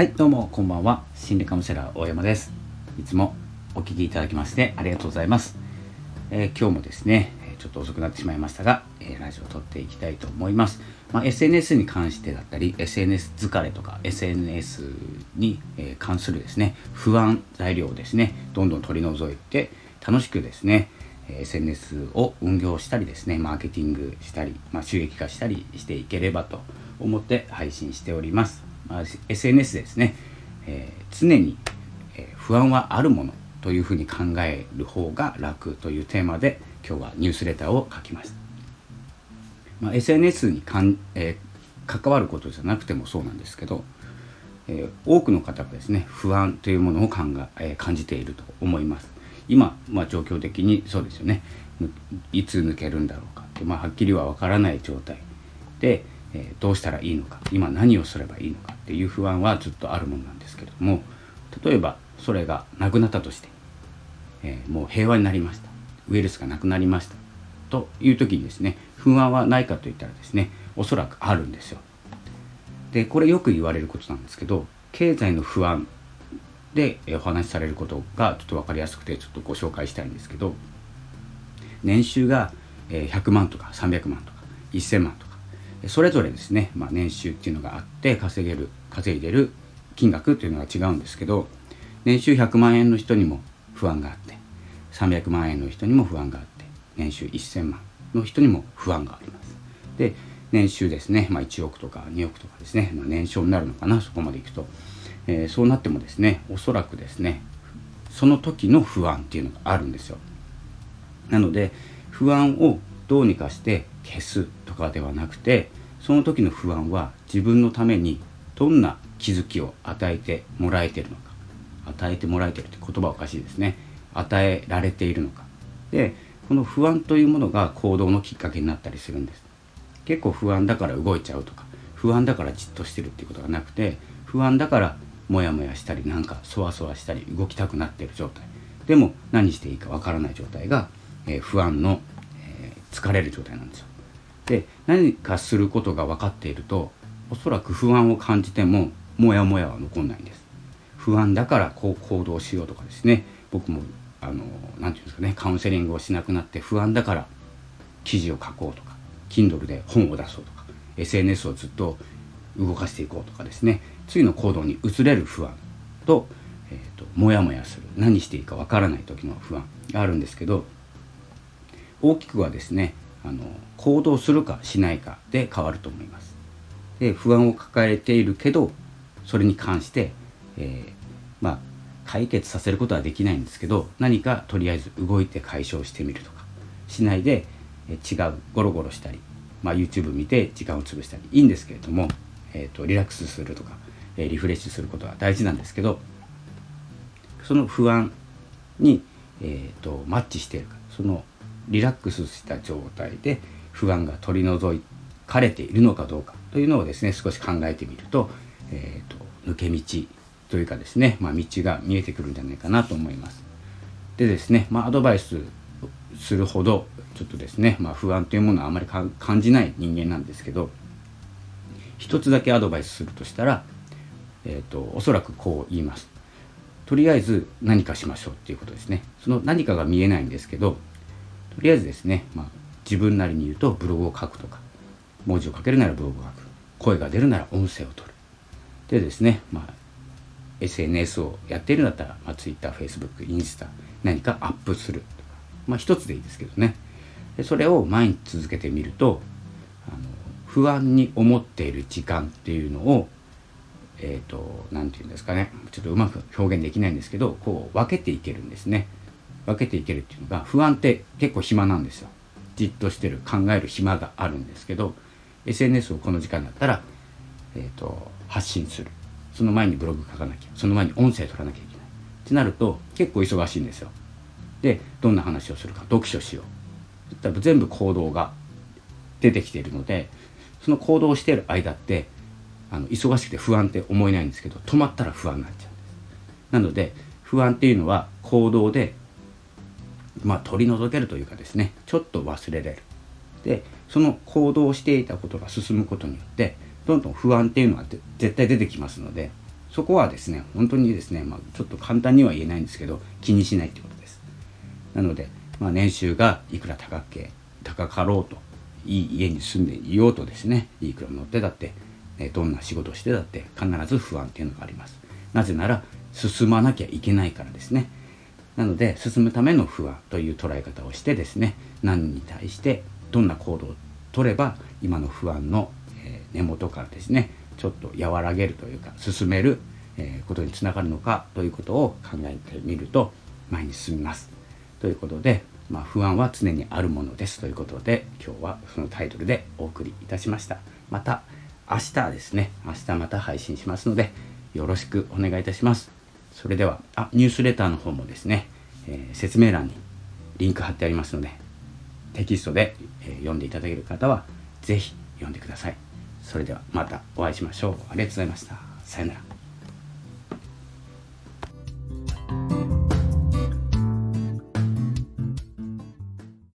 はいどうもこんばんは。心理カウンセラー大山です。いつもお聞きいただきましてありがとうございます、えー、今日もですねちょっと遅くなってしまいましたが、えー、ラジオを撮っていきたいと思います、まあ、SNS に関してだったり SNS 疲れとか SNS に、え関するですね不安材料をですねどんどん取り除いて楽しくですね SNS を運用したりですねマーケティングしたり、まあ、収益化したりしていければと思って配信しております、SNS ですね、えー、常に、不安はあるものというふうに考える方が楽というテーマで今日はニュースレターを書きました、まあ、SNS にかん、えー、関わることじゃなくてもそうなんですけど、え多くの方がですね不安というものを考え感じていると思います。今、まあ、状況的にそうですよね。いつ抜けるんだろうかって、まあ、はっきりはわからない状態。でえ、どうしたらいいのか今何をすればいいのかっていう不安はずっとあるものなんですけれども例えばそれがなくなったとして、え、もう平和になりましたウイルスがなくなりましたという時にですね不安はないかといったらですねおそらくあるんですよ。でこれよく言われることなんですけど経済の不安でお話しされることがちょっと分かりやすくてちょっとご紹介したいんですけど年収が100万とか300万とか1000万とかそれぞれですね、まあ、年収っていうのがあって稼げる稼いでる金額っていうのが違うんですけど年収100万円の人にも不安があって300万円の人にも不安があって年収1000万の人にも不安があります。で年収ですね、まあ、1億とか2億とかですね、まあ、年商になるのかなそこまでいくと、えー、そうなってもですねおそらくですねその時の不安っていうのがあるんですよ。なので不安をどうにかして消すとかではなくてその時の不安は自分のためにどんな気づきを与えてもらえてるのか与えてもらえてるって言葉おかしいですね。与えられているのか。でこの不安というものが行動のきっかけになったりするんです。結構不安だから動いちゃうとか不安だからじっとしてるっていうことがなくて不安だからモヤモヤしたりなんかそわそわしたり動きたくなってる状態。でも何していいかわからない状態が、えー、不安の、疲れる状態なんですよ。で何かすることが分かっているとおそらく不安を感じてもモヤモヤは残んないんです。不安だからこう行動しようとかですね。僕もあの何て言うんですかねカウンセリングをしなくなって不安だから記事を書こうとか Kindle で本を出そうとか SNS をずっと動かしていこうとかですね。次の行動に移れる不安と,、えー、とモヤモヤする何していいかわからない時の不安があるんですけど大きくはですねあの行動するかしないかで変わると思います。で不安を抱えているけどそれに関して、えー、まあ解決させることはできないんですけど何かとりあえず動いて解消してみるとかしないで、えー、違うゴロゴロしたり、まあ、YouTube 見て時間を潰したりいいんですけれども、えーと、リラックスするとか、えー、リフレッシュすることは大事なんですけどその不安に、えーとマッチしているかそのリラックスした状態で不安が取り除かれているのかどうかというのをですね少し考えてみると,、えーと、抜け道というかですね、まあ、道が見えてくるんじゃないかなと思います。でですね、まあ、アドバイスするほどちょっとですね、まあ、不安というものはあまり感じない人間なんですけど一つだけアドバイスするとしたら、えーとおそらくこう言います。とりあえず何かしましょうっていうことですね。その何かが見えないんですけどとりあえずですね、まあ、自分なりに言うとブログを書くとか文字を書けるならブログを書く声が出るなら音声を取るでですね、まあ、SNS をやっているんだったら、まあ、Twitter、Facebook、インスタ何かアップするとかまあ一つでいいですけどねでそれを毎日続けてみるとあの不安に思っている時間っていうのをえっ、ー、と何て言うんですかねちょっとうまく表現できないんですけどこう分けていけるんですね。分けていけるっていうのが不安って結構暇なんですよ。じっとしてる考える暇があるんですけど SNS をこの時間だったら、えーと、発信する。その前にブログ書かなきゃその前に音声取らなきゃいけない。ってなると結構忙しいんですよ。でどんな話をするか読書しよう。多分全部行動が出てきているのでその行動をしている間ってあの忙しくて不安って思えないんですけど止まったら不安になっちゃうんです。なので不安っていうのは行動でまあ、取り除けるというかですねちょっと忘れれる。でその行動をしていたことが進むことによってどんどん不安っていうのは絶対出てきますのでそこはですね本当にですね、まあ、ちょっと簡単には言えないんですけど気にしないってことです。なので、まあ、年収がいくら高け高かろうといい家に住んでいようとですねいくら乗ってだってどんな仕事してだって必ず不安っていうのがあります。なぜなら進まなきゃいけないからですね。なので進むための不安という捉え方をしてですね何に対してどんな行動を取れば今の不安の根元からですねちょっと和らげるというか進めることにつながるのかということを考えてみると前に進みます。ということで、まあ、不安は常にあるものです。ということで今日はそのタイトルでお送りいたしました。また明日ですね明日また配信しますのでよろしくお願いいたします。それではあニュースレターの方もですね、えー、説明欄にリンク貼ってありますのでテキストで、え、読んでいただける方は是非読んでください。それではまたお会いしましょう。ありがとうございました。さよなら。